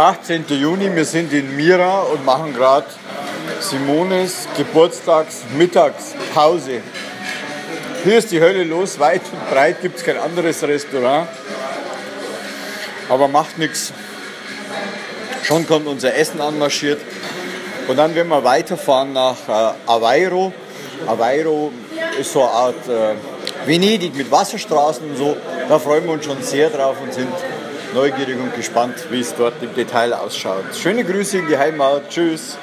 18. Juni, wir sind in Mira und machen gerade Simones Geburtstagsmittagspause. Hier ist die Hölle los, weit und breit gibt es kein anderes Restaurant. Aber macht nichts. Schon kommt unser Essen anmarschiert. Und dann werden wir weiterfahren nach äh, Aveiro. Aveiro ist so eine Art äh, Venedig mit Wasserstraßen und so. Da freuen wir uns schon sehr drauf und sind neugierig und gespannt, wie es dort im Detail ausschaut. Schöne Grüße in die Heimat. Tschüss.